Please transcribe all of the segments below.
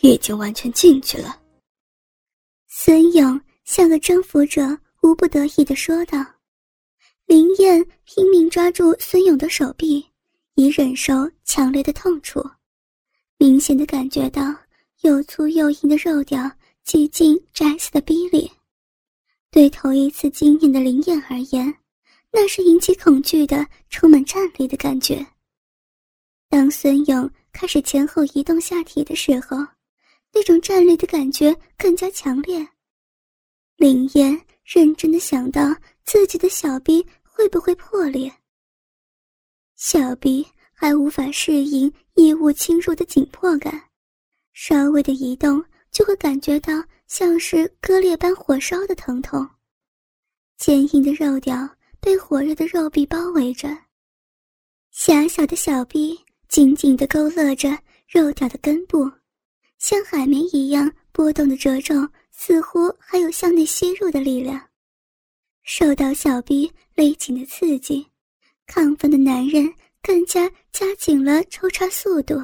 已经完全进去了。孙勇像个征服者，无不得已的说道。林燕拼命抓住孙勇的手臂，以忍受强烈的痛楚，明显的感觉到又粗又硬的肉条几近窄死的逼里。对头一次经验的林燕而言，那是引起恐惧的、充满战栗的感觉。当孙勇开始前后移动下体的时候，那种战栗的感觉更加强烈。林燕认真的想到自己的小臂。会不会破裂？小臂还无法适应异物侵入的紧迫感，稍微的移动就会感觉到像是割裂般火烧的疼痛。坚硬的肉条被火热的肉壁包围着，狭小的小臂紧紧地勾勒着肉条的根部，像海绵一样波动的褶皱，似乎还有向内吸入的力量。受到小臂勒紧的刺激，亢奋的男人更加加紧了抽插速度。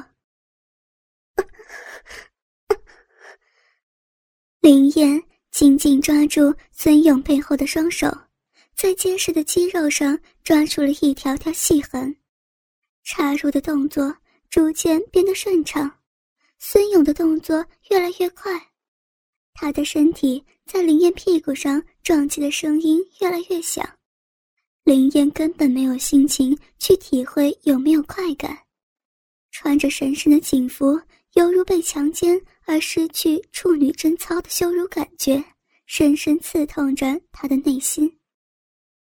林燕紧紧抓住孙勇背后的双手，在结实的肌肉上抓出了一条条细痕，插入的动作逐渐变得顺畅，孙勇的动作越来越快，他的身体。在林燕屁股上撞击的声音越来越响，林燕根本没有心情去体会有没有快感。穿着神圣的警服，犹如被强奸而失去处女贞操的羞辱感觉，深深刺痛着她的内心。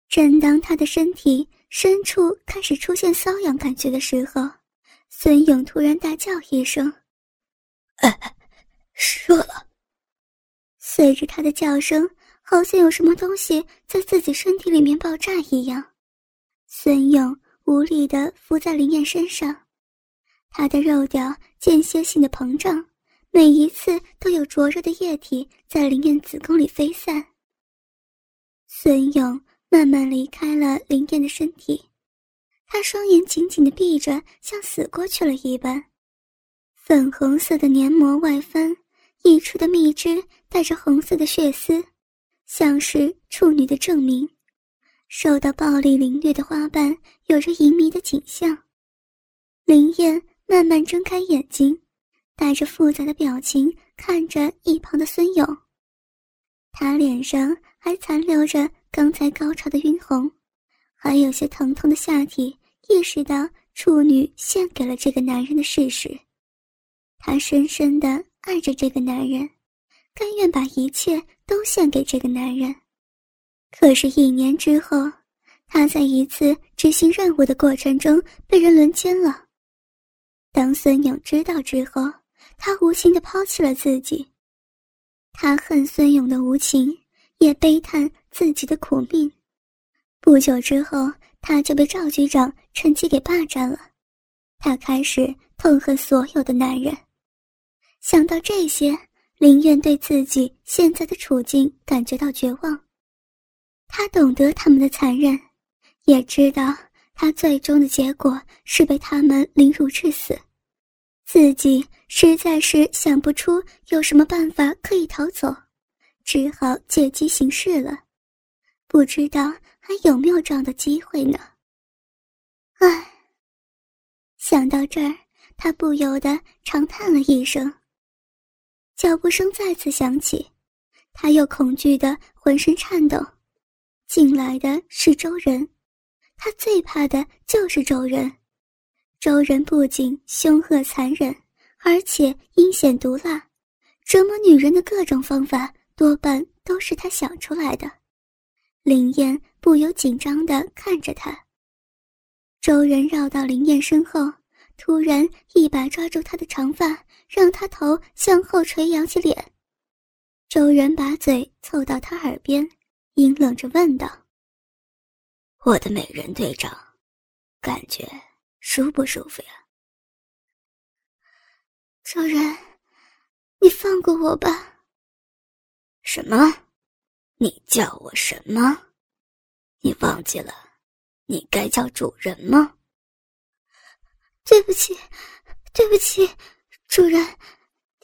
正当她的身体深处开始出现瘙痒感觉的时候，孙勇突然大叫一声：“哎，射了！”随着他的叫声，好像有什么东西在自己身体里面爆炸一样。孙勇无力地伏在林燕身上，他的肉条间歇性的膨胀，每一次都有灼热的液体在林燕子宫里飞散。孙勇慢慢离开了林燕的身体，他双眼紧紧地闭着，像死过去了一般。粉红色的黏膜外翻。溢出的蜜汁带着红色的血丝，像是处女的证明。受到暴力凌虐的花瓣有着淫迷的景象。林燕慢慢睁开眼睛，带着复杂的表情看着一旁的孙勇。他脸上还残留着刚才高潮的晕红，还有些疼痛的下体。意识到处女献给了这个男人的事实，她深深的。爱着这个男人，甘愿把一切都献给这个男人。可是，一年之后，他在一次执行任务的过程中被人轮奸了。当孙勇知道之后，他无情的抛弃了自己。他恨孙勇的无情，也悲叹自己的苦命。不久之后，他就被赵局长趁机给霸占了。他开始痛恨所有的男人。想到这些，林苑对自己现在的处境感觉到绝望。他懂得他们的残忍，也知道他最终的结果是被他们凌辱致死。自己实在是想不出有什么办法可以逃走，只好借机行事了。不知道还有没有这样的机会呢？唉，想到这儿，他不由得长叹了一声。脚步声再次响起，他又恐惧的浑身颤抖。进来的是周人，他最怕的就是周人。周人不仅凶恶残忍，而且阴险毒辣，折磨女人的各种方法多半都是他想出来的。林燕不由紧张的看着他。周人绕到林燕身后。突然，一把抓住他的长发，让他头向后垂，扬起脸。周人把嘴凑到他耳边，阴冷着问道：“我的美人队长，感觉舒不舒服呀？”周人，你放过我吧。什么？你叫我什么？你忘记了，你该叫主人吗？对不起，对不起，主人，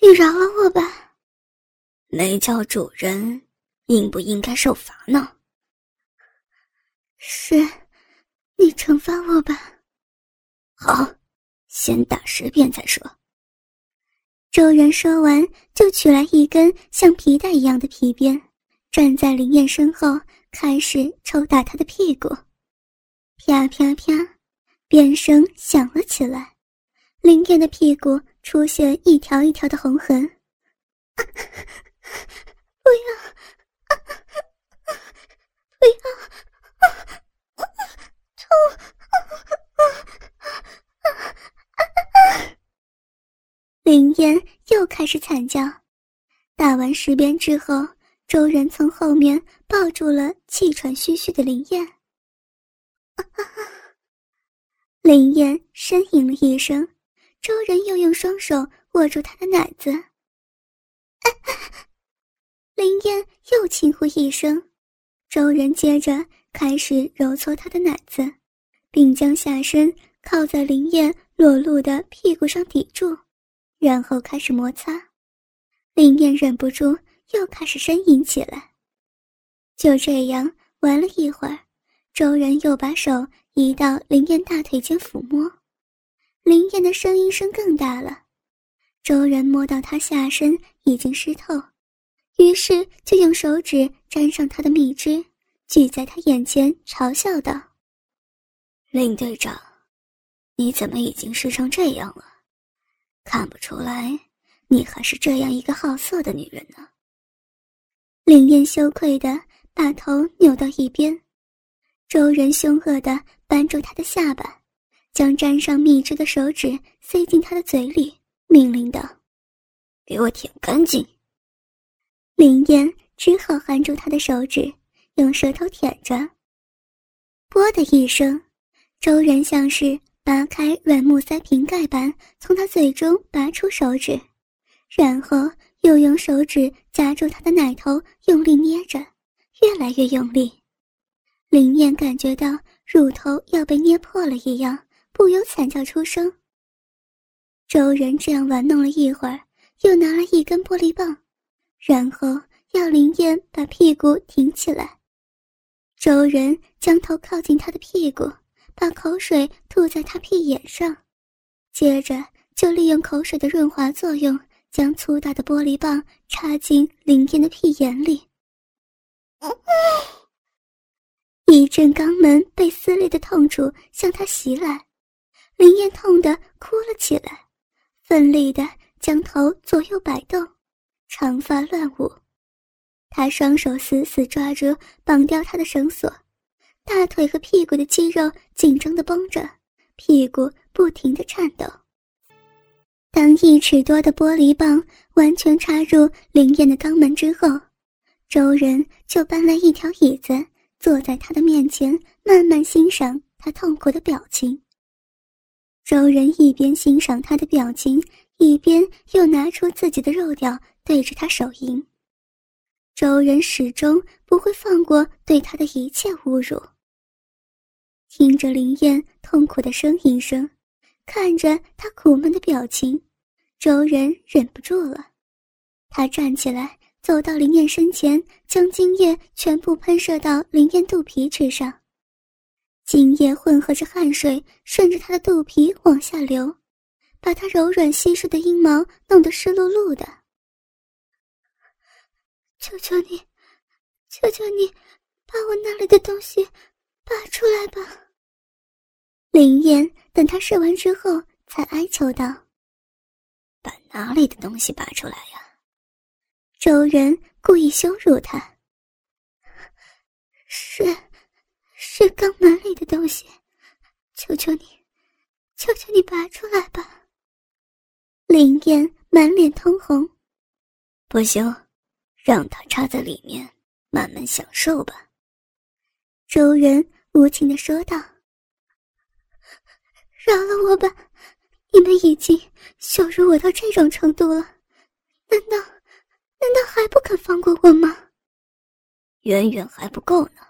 你饶了我吧。没叫主人，应不应该受罚呢？是，你惩罚我吧。好，先打十遍再说。周然说完，就取来一根像皮带一样的皮鞭，站在林燕身后，开始抽打她的屁股。啪啪啪，鞭声响了起来，林燕的屁股出现一条一条的红痕。不要，不要，痛！林燕又开始惨叫，打完十鞭之后，周人从后面抱住了气喘吁吁的林燕。林燕呻吟了一声，周人又用双手握住她的奶子。林燕又轻呼一声，周人接着开始揉搓她的奶子，并将下身靠在林燕裸露的屁股上抵住。然后开始摩擦，林燕忍不住又开始呻吟起来。就这样玩了一会儿，周人又把手移到林燕大腿间抚摸，林燕的声音声更大了。周人摸到她下身已经湿透，于是就用手指沾上她的蜜汁，举在她眼前嘲笑道：“林队长，你怎么已经湿成这样了？”看不出来，你还是这样一个好色的女人呢。林燕羞愧的把头扭到一边，周人凶恶的扳住他的下巴，将沾上蜜汁的手指塞进他的嘴里，命令道：“给我舔干净。”林燕只好含住他的手指，用舌头舔着。啵的一声，周然像是。拔开软木塞瓶盖般，从他嘴中拔出手指，然后又用手指夹住他的奶头，用力捏着，越来越用力。林燕感觉到乳头要被捏破了一样，不由惨叫出声。周人这样玩弄了一会儿，又拿了一根玻璃棒，然后要林燕把屁股挺起来。周人将头靠近他的屁股。把口水吐在他屁眼上，接着就利用口水的润滑作用，将粗大的玻璃棒插进林燕的屁眼里。一阵肛门被撕裂的痛楚向他袭来，林燕痛得哭了起来，奋力的将头左右摆动，长发乱舞。他双手死死抓住绑掉他的绳索。大腿和屁股的肌肉紧张的绷着，屁股不停的颤抖。当一尺多的玻璃棒完全插入林燕的肛门之后，周人就搬来一条椅子，坐在他的面前，慢慢欣赏他痛苦的表情。周人一边欣赏他的表情，一边又拿出自己的肉屌对着他手淫。周人始终不会放过对他的一切侮辱。听着林燕痛苦的呻吟声，看着他苦闷的表情，周人忍不住了。他站起来，走到林燕身前，将精液全部喷射到林燕肚皮之上。精液混合着汗水，顺着她的肚皮往下流，把她柔软稀疏的阴毛弄得湿漉漉的。求求你，求求你，把我那里的东西拔出来吧。林燕等他射完之后，才哀求道：“把哪里的东西拔出来呀？”周人故意羞辱他：“是，是肛门里的东西，求求你，求求你拔出来吧。”林燕满脸通红：“不行。”让他插在里面，慢慢享受吧。”周人无情的说道。“饶了我吧，你们已经羞辱我到这种程度了，难道难道还不肯放过我吗？”“远远还不够呢，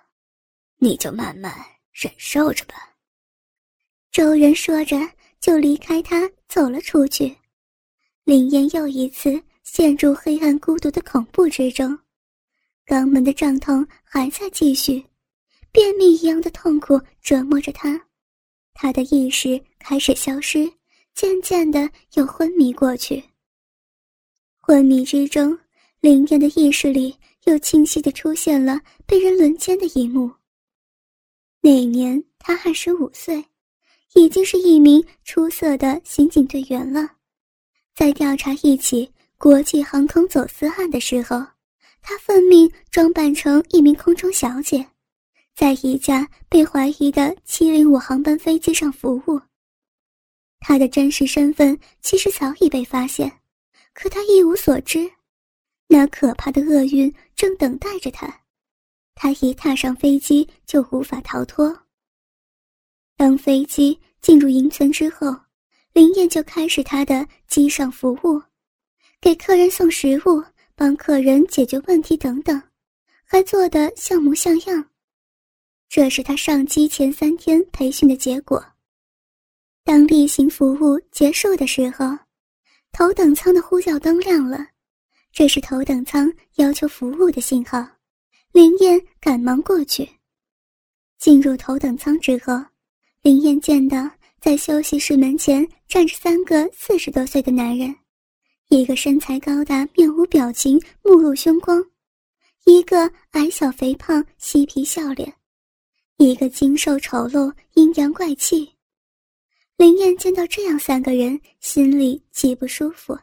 你就慢慢忍受着吧。”周人说着，就离开他走了出去。林燕又一次陷入黑暗孤独的恐怖之中，肛门的胀痛还在继续，便秘一样的痛苦折磨着他，他的意识开始消失，渐渐的又昏迷过去。昏迷之中，林燕的意识里又清晰的出现了被人轮奸的一幕。那年他二十五岁，已经是一名出色的刑警队员了。在调查一起国际航空走私案的时候，他奉命装扮成一名空中小姐，在一架被怀疑的705航班飞机上服务。他的真实身份其实早已被发现。可他一无所知，那可怕的厄运正等待着他。他一踏上飞机就无法逃脱。当飞机进入营村之后，林燕就开始他的机上服务，给客人送食物，帮客人解决问题等等，还做得像模像样。这是他上机前三天培训的结果。当例行服务结束的时候。头等舱的呼叫灯亮了，这是头等舱要求服务的信号。林燕赶忙过去。进入头等舱之后，林燕见到在休息室门前站着三个四十多岁的男人，一个身材高大、面无表情、目露凶光，一个矮小肥胖、嬉皮笑脸，一个精瘦丑陋、阴阳怪气。林燕见到这样三个人，心里极不舒服，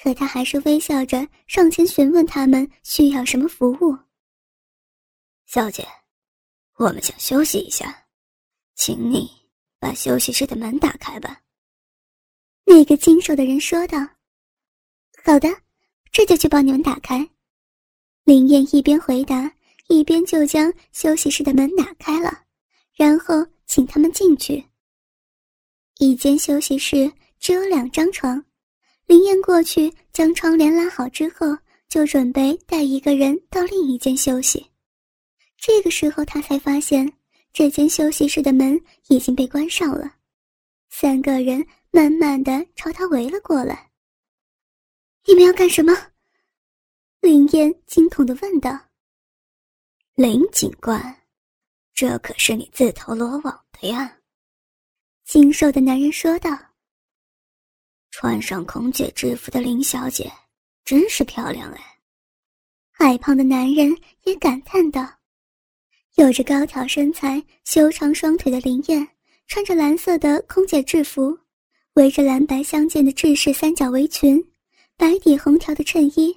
可他还是微笑着上前询问他们需要什么服务。小姐，我们想休息一下，请你把休息室的门打开吧。那个精瘦的人说道：“好的，这就去帮你们打开。”林燕一边回答，一边就将休息室的门打开了，然后请他们进去。一间休息室只有两张床，林燕过去将窗帘拉好之后，就准备带一个人到另一间休息。这个时候，他才发现这间休息室的门已经被关上了，三个人慢慢的朝他围了过来。你们要干什么？林燕惊恐的问道。林警官，这可是你自投罗网的呀。精瘦的男人说道：“穿上空姐制服的林小姐，真是漂亮哎。”矮胖的男人也感叹道：“有着高挑身材、修长双腿的林燕，穿着蓝色的空姐制服，围着蓝白相间的制式三角围裙，白底红条的衬衣，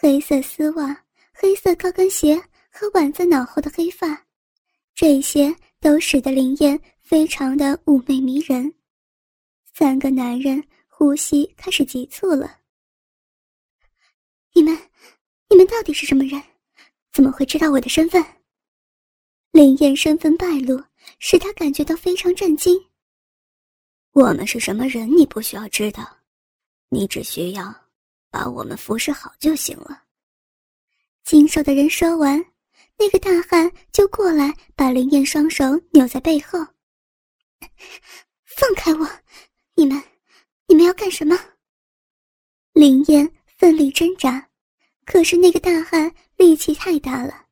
黑色丝袜，黑色高跟鞋和挽在脑后的黑发，这些都使得林燕。”非常的妩媚迷人，三个男人呼吸开始急促了。你们，你们到底是什么人？怎么会知道我的身份？林燕身份败露，使他感觉到非常震惊。我们是什么人？你不需要知道，你只需要把我们服侍好就行了。精瘦的人说完，那个大汉就过来，把林燕双手扭在背后。放开我！你们，干什么？林燕奋力挣扎，可是那个大汉力气太大了，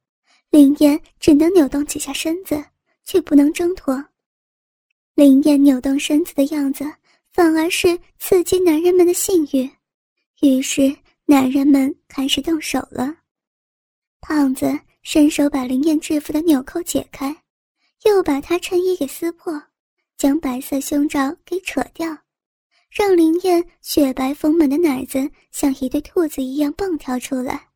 林燕只能扭动几下身子，却不能挣脱。林燕扭动身子的样子，反而是刺激男人们的性欲，于是男人们开始动手了。胖子伸手把林燕制服的纽扣解开，又把她衬衣给撕破。将白色胸罩给扯掉，让林燕雪白丰满的奶子像一对兔子一样蹦跳出来。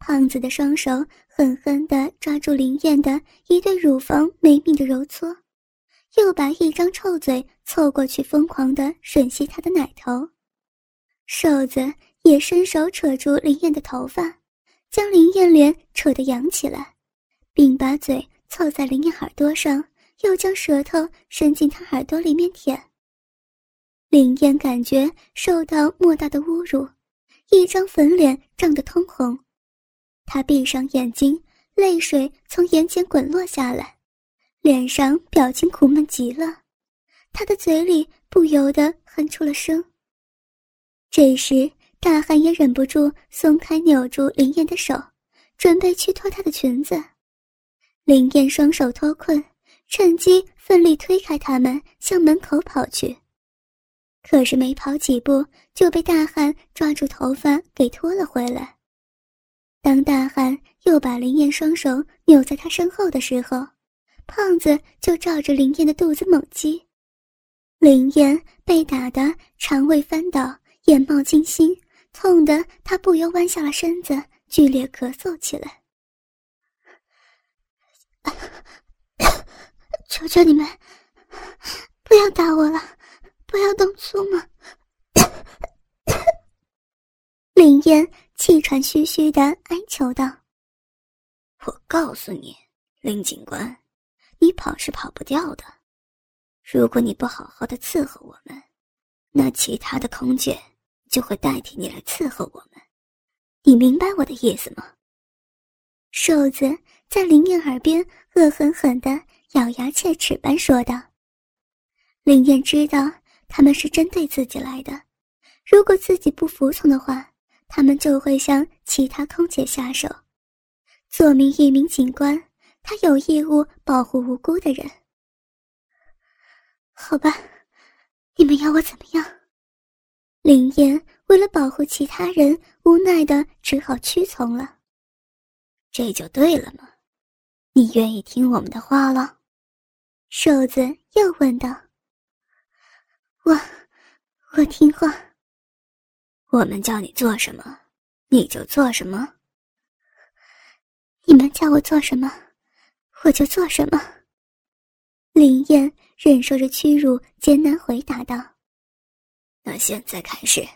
胖子的双手狠狠地抓住林燕的一对乳房，没命的揉搓，又把一张臭嘴凑过去，疯狂地吮吸她的奶头。瘦子也伸手扯住林燕的头发，将林燕脸扯得扬起来，并把嘴凑在林燕耳朵上。又将舌头伸进她耳朵里面舔。林燕感觉受到莫大的侮辱，一张粉脸涨得通红。她闭上眼睛，泪水从眼睑滚落下来，脸上表情苦闷极了。她的嘴里不由得哼出了声。这时，大汉也忍不住松开扭住林燕的手，准备去脱她的裙子。林燕双手脱困，趁机奋力推开他们，向门口跑去。可是没跑几步，就被大汉抓住头发给拖了回来。当大汉又把林燕双手扭在他身后的时候，胖子就照着林燕的肚子猛击。林燕被打得肠胃翻倒，眼冒金星，痛得她不由弯下了身子，剧烈咳嗽起来。求求你们，不要打我了，不要动粗嘛！林燕气喘吁吁的哀求道：“我告诉你，林警官，你跑是跑不掉的。”如果你不好好的伺候我们，那其他的空姐就会代替你来伺候我们。你明白我的意思吗？瘦子在林燕耳边恶狠狠的咬牙切齿般说道。林燕知道他们是针对自己来的，如果自己不服从的话，他们就会向其他空姐下手。作为一名警官，他有义务保护无辜的人。好吧，你们要我怎么样？林燕为了保护其他人，无奈的只好屈从了。这就对了嘛，你愿意听我们的话了？瘦子又问道。我，我听话。我们叫你做什么，你就做什么。你们叫我做什么，我就做什么。林燕。忍受着屈辱，艰难回答道：“那现在开始，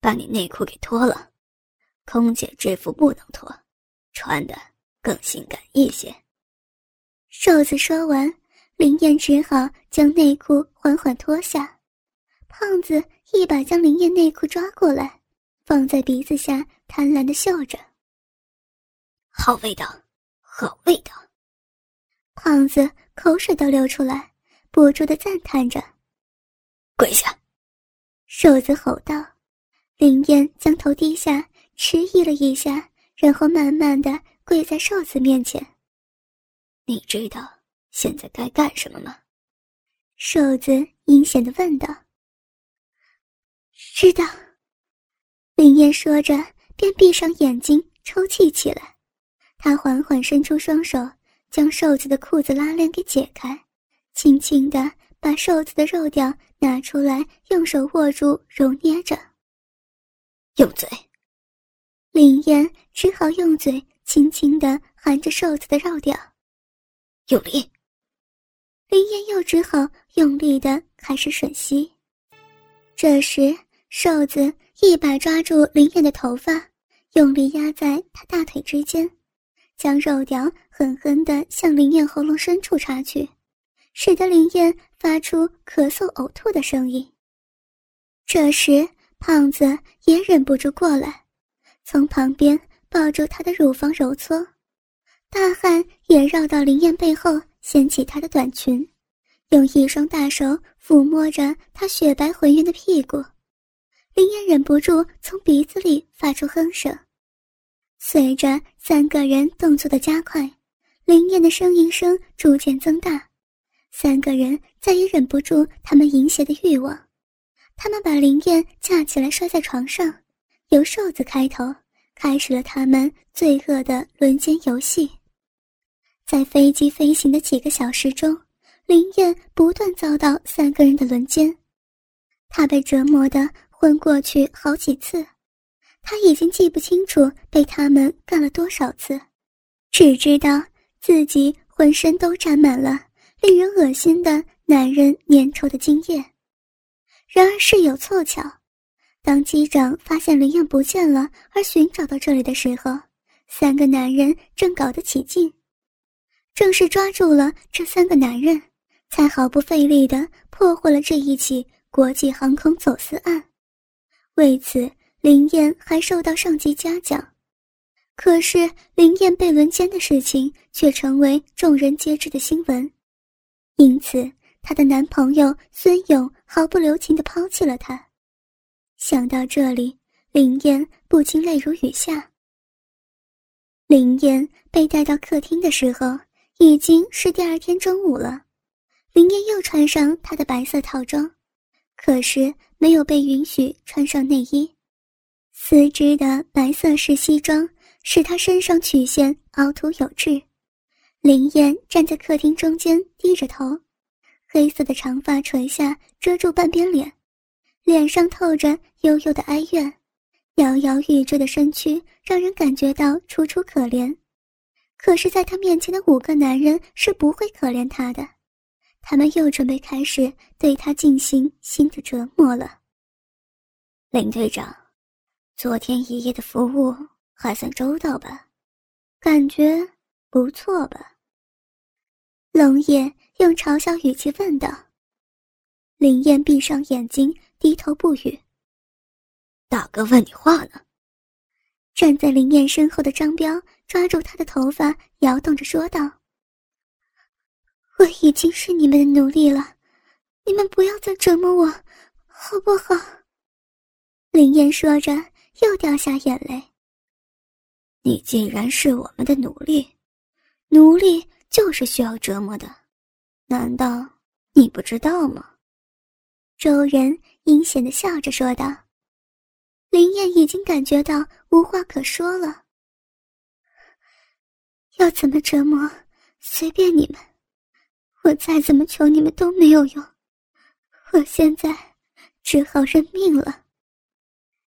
把你内裤给脱了。空姐制服不能脱，穿的更性感一些。”瘦子说完，林燕只好将内裤缓缓脱下。胖子一把将林燕内裤抓过来，放在鼻子下，贪婪的嗅着。好味道，好味道。胖子口水都流出来。不住的赞叹着，跪下！瘦子吼道。林燕将头低下，迟疑了一下，然后慢慢的跪在瘦子面前。你知道现在该干什么吗？瘦子阴险的问道。知道。林燕说着，便闭上眼睛抽泣起来。她缓缓伸出双手，将瘦子的裤子拉链给解开。轻轻的把瘦子的肉条拿出来，用手握住揉捏着。用嘴，林燕只好用嘴轻轻的含着瘦子的肉条。用力，林燕又只好用力的开始吮吸。这时，瘦子一把抓住林燕的头发，用力压在她大腿之间，将肉条狠狠地向林燕喉咙深处插去。使得林燕发出咳嗽、呕吐的声音。这时，胖子也忍不住过来，从旁边抱住她的乳房揉搓。大汉也绕到林燕背后，掀起她的短裙，用一双大手抚摸着她雪白浑圆的屁股。林燕忍不住从鼻子里发出哼声。随着三个人动作的加快，林燕的声音声逐渐增大。三个人再也忍不住他们淫邪的欲望，他们把林燕架起来摔在床上，由瘦子开头，开始了他们罪恶的轮奸游戏。在飞机飞行的几个小时中，林燕不断遭到三个人的轮奸，她被折磨得昏过去好几次，她已经记不清楚被他们干了多少次，只知道自己浑身都沾满了。令人恶心的男人粘稠的精液。然而事有凑巧，当机长发现林燕不见了而寻找到这里的时候，三个男人正搞得起劲。正是抓住了这三个男人，才毫不费力地破获了这一起国际航空走私案。为此，林燕还受到上级嘉奖。可是，林燕被轮奸的事情却成为众人皆知的新闻。因此，她的男朋友孙勇毫不留情地抛弃了她。想到这里，林燕不禁泪如雨下。林燕被带到客厅的时候，已经是第二天中午了。林燕又穿上她的白色套装，可是没有被允许穿上内衣。丝织的白色式西装使她身上曲线凹凸有致。林燕站在客厅中间，低着头，黑色的长发垂下，遮住半边脸，脸上透着幽幽的哀怨，摇摇欲坠的身躯让人感觉到楚楚可怜。可是，在他面前的五个男人是不会可怜他的，他们又准备开始对他进行新的折磨了。林队长，昨天一夜的服务还算周到吧？感觉不错吧？龙爷用嘲笑语气问道：“林燕闭上眼睛，低头不语。”大哥问你话呢。站在林燕身后的张彪抓住她的头发，摇动着说道：“我已经是你们的奴隶了，你们不要再折磨我，好不好？”林燕说着，又掉下眼泪。“你既然是我们的奴隶，奴隶。”就是需要折磨的，难道你不知道吗？周人阴险的笑着说道。林燕已经感觉到无话可说了。要怎么折磨，随便你们，我再怎么求你们都没有用，我现在只好认命了。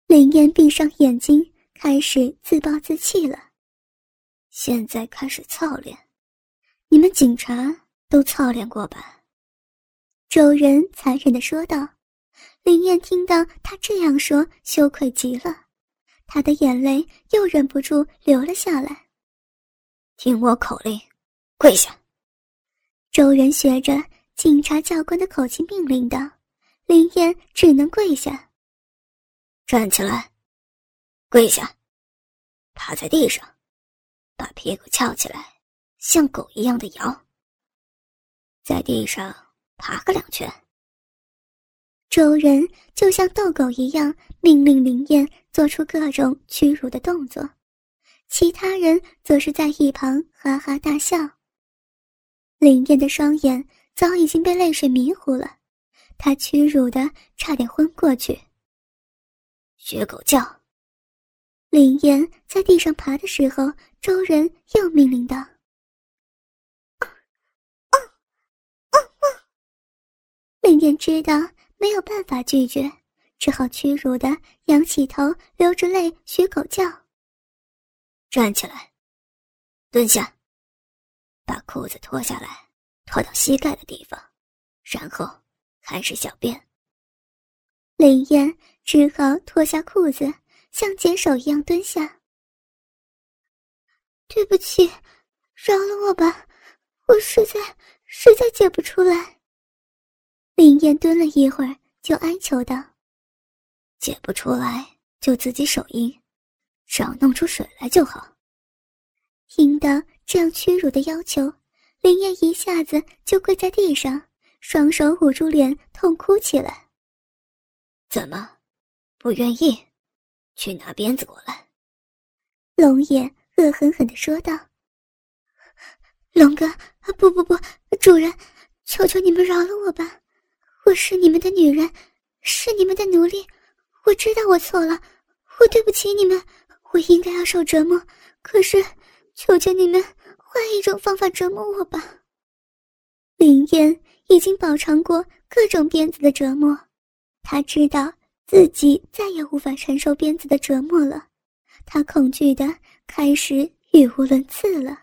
林燕闭上眼睛，开始自暴自弃了。现在开始操练。你们警察都操练过吧？周人残忍的说道。林燕听到他这样说，羞愧极了，她的眼泪又忍不住流了下来。听我口令，跪下！周人学着警察教官的口气命令道。林燕只能跪下。站起来，跪下，趴在地上，把屁股翘起来。像狗一样的摇，在地上爬个两圈。周人就像逗狗一样命令林燕做出各种屈辱的动作，其他人则是在一旁哈哈大笑。林燕的双眼早已经被泪水迷糊了，她屈辱的差点昏过去。学狗叫。林燕在地上爬的时候，周人又命令道。林燕知道没有办法拒绝，只好屈辱的仰起头，流着泪学狗叫。站起来，蹲下，把裤子脱下来，脱到膝盖的地方，然后开始小便。林燕只好脱下裤子，像解手一样蹲下。对不起，饶了我吧，我实在实在解不出来。林燕蹲了一会儿，就哀求道：“解不出来就自己手淫，少弄出水来就好。”听到这样屈辱的要求，林燕一下子就跪在地上，双手捂住脸，痛哭起来。“怎么，不愿意？去拿鞭子过来。”龙爷恶狠狠地说道。“龙哥，不不不，主人，求求你们饶了我吧。”我是你们的女人，是你们的奴隶。我知道我错了，我对不起你们。我应该要受折磨，可是，求求你们换一种方法折磨我吧。林燕已经饱尝过各种鞭子的折磨，她知道自己再也无法承受鞭子的折磨了，她恐惧的开始语无伦次了。